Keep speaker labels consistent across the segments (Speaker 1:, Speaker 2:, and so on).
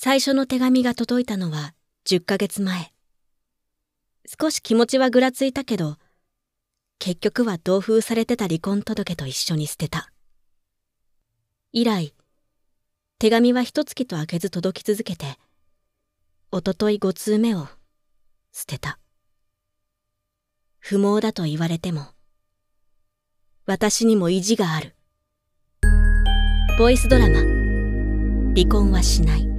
Speaker 1: 最初の手紙が届いたのは10ヶ月前。少し気持ちはぐらついたけど、結局は同封されてた離婚届と一緒に捨てた。以来、手紙は一月と開けず届き続けて、おととい5通目を捨てた。不毛だと言われても、私にも意地がある。ボイスドラマ、離婚はしない。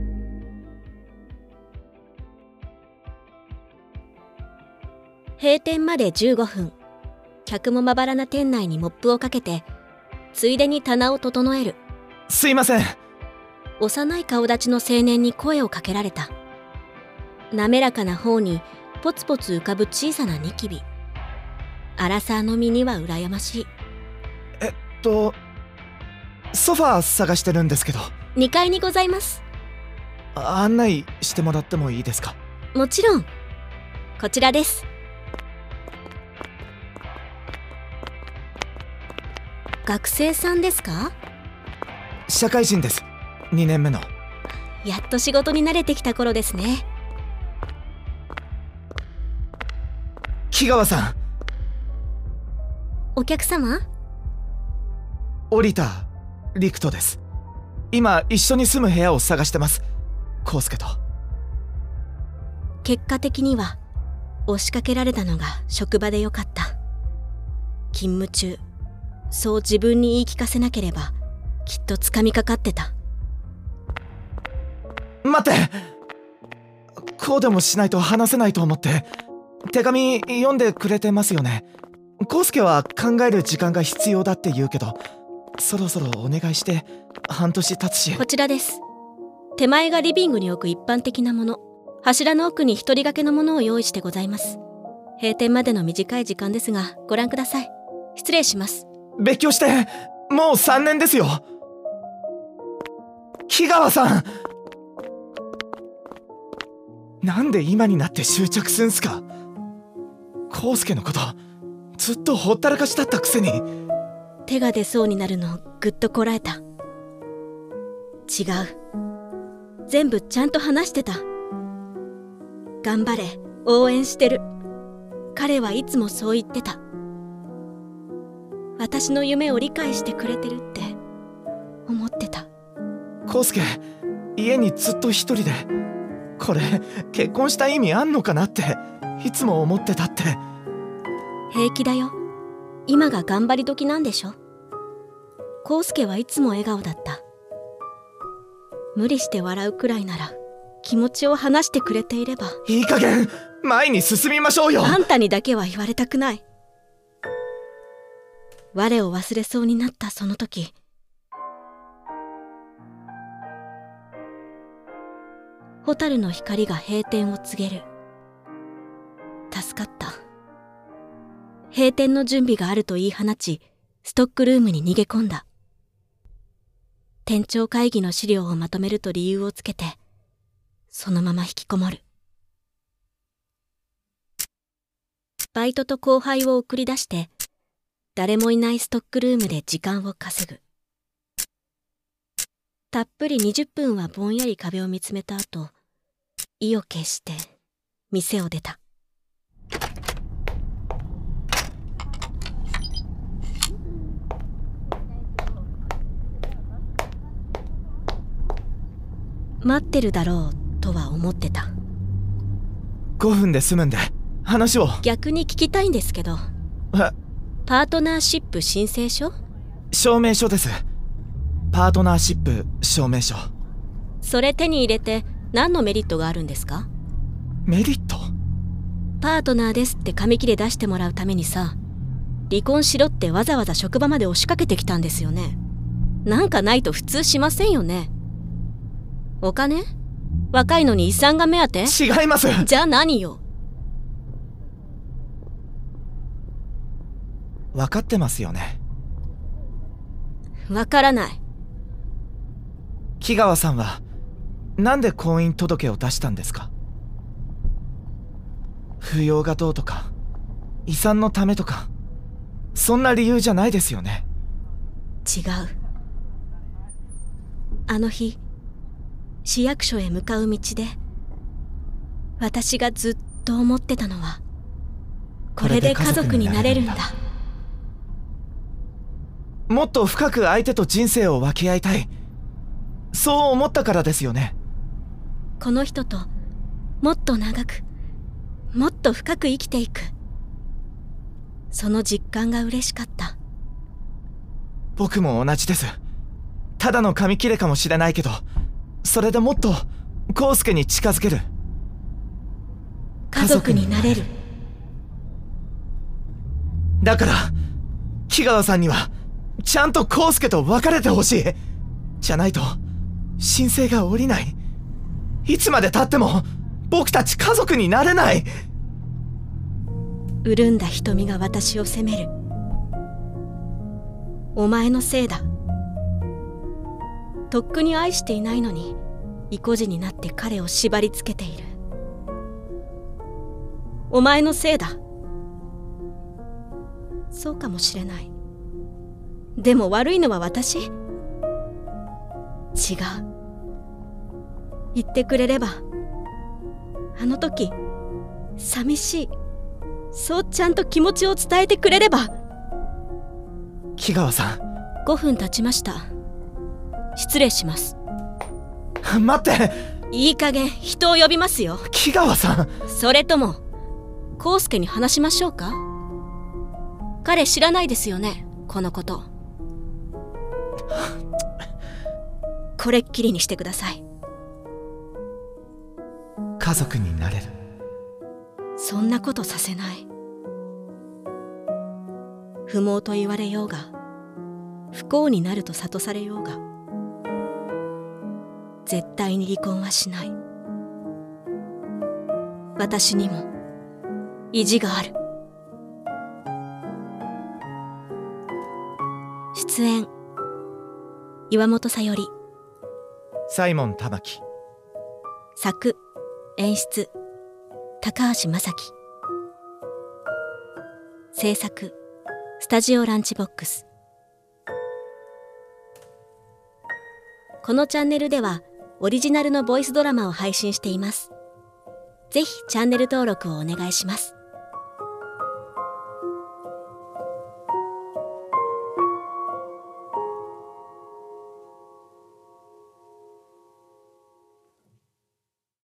Speaker 1: 閉店まで15分。客もまばらな店内にモップをかけてついでに棚を整える。
Speaker 2: すいません。
Speaker 1: 幼い顔立ちの青年に声をかけられた。滑らかな方にポツポツ浮かぶ小さなニキビ。アラサーの身には羨ましい。
Speaker 2: えっとソファー探してるんですけど。
Speaker 1: 2階にございます。
Speaker 2: 案内してもらってもいいですか？
Speaker 1: もちろん。こちらです学生さんですか？
Speaker 2: 社会人です。2年目の。
Speaker 1: やっと仕事に慣れてきた頃ですね。
Speaker 2: 木川さん。
Speaker 1: お客様？
Speaker 2: 降田陸斗です。今一緒に住む部屋を探してます。康介と。
Speaker 1: 結果的には押しかけられたのが職場でよかった。勤務中そう自分に言い聞かせなければきっと掴みかかってた。
Speaker 2: 待って。こうでもしないと話せないと思って。手紙読んでくれてますよね。康介は考える時間が必要だって言うけどそろそろお願いして半年経つし。
Speaker 1: こちらです。手前がリビングに置く一般的なもの。柱の奥に一人掛けのものを用意してございます。閉店までの短い時間ですがご覧ください。失礼します
Speaker 2: 別居してもう3年ですよ。木川さん。なんで今になって執着すんすか。康介のことずっとほったらかしだったくせに。
Speaker 1: 手が出そうになるのをぐっとこらえた。違う。全部ちゃんと話してた。頑張れ。応援してる。彼はいつもそう言ってた。私の夢を理解してくれてるって思ってた。
Speaker 2: 康介家にずっと一人でこれ結婚した意味あんのかなっていつも思ってたって。
Speaker 1: 平気だよ。今が頑張り時なんでしょ。康介はいつも笑顔だった。無理して笑うくらいなら気持ちを話してくれていれば。
Speaker 2: いい加減前に進みましょうよ。
Speaker 1: あんたにだけは言われたくない我を忘れそうになったその時。蛍の光が閉店を告げる。助かった。閉店の準備があると言い放ちストックルームに逃げ込んだ。店長会議の資料をまとめると理由をつけてそのまま引きこもる。バイトと後輩を送り出して誰もいないストックルームで時間を稼ぐ。たっぷり20分はぼんやり壁を見つめた後、意を決して店を出た。待ってるだろうとは思ってた
Speaker 2: 5分で済むんで話を
Speaker 1: 逆に聞きたいんですけど
Speaker 2: え
Speaker 1: パートナーシップ申請書？
Speaker 2: 証明書です。パートナーシップ証明書。
Speaker 1: それ手に入れて何のメリットがあるんですか？
Speaker 2: メリット？
Speaker 1: パートナーですって紙切れ出してもらうためにさ離婚しろってわざわざ職場まで押しかけてきたんですよね。なんかないと普通しませんよね。お金？若いのに遺産が目当て？
Speaker 2: 違います。
Speaker 1: じゃあ何よ？
Speaker 2: 分かってますよね。
Speaker 1: わからない。
Speaker 2: 木川さんはなんで婚姻届を出したんですか？扶養がどうとか遺産のためとかそんな理由じゃないですよね。
Speaker 1: 違う。あの日市役所へ向かう道で私がずっと思ってたのはこれで家族になれるんだ
Speaker 2: もっと深く相手と人生を分け合いたい。そう思ったからですよね。
Speaker 1: この人ともっと長くもっと深く生きていく。その実感が嬉しかった。
Speaker 2: 僕も同じです。ただの紙切れかもしれないけどそれでもっと康介に近づける。
Speaker 1: 家族になれる。
Speaker 2: だから木川さんにはちゃんと康介と別れてほしい。じゃないと申請が下りない。いつまでたっても僕たち家族になれない。
Speaker 1: 潤んだ瞳が私を責める。お前のせいだ。とっくに愛していないのに意固地になって彼を縛りつけている。お前のせいだ。そうかもしれない。でも悪いのは私？違う。言ってくれれば。あの時寂しい。そうちゃんと気持ちを伝えてくれれば。
Speaker 2: 木川さん。
Speaker 1: 5分経ちました。失礼します。
Speaker 2: 待って。
Speaker 1: いい加減人を呼びますよ。
Speaker 2: 木川さん。
Speaker 1: それとも康介に話しましょうか？彼知らないですよねこのことこれっきりにしてください。
Speaker 2: 家族になれる。
Speaker 1: そんなことさせない。不毛と言われようが不幸になると諭されようが絶対に離婚はしない。私にも意地がある岩本さより。
Speaker 2: サイモン玉木
Speaker 1: 作演出高橋正樹。制作スタジオランチボックス。このチャンネルではオリジナルのボイスドラマを配信しています。ぜひチャンネル登録をお願いします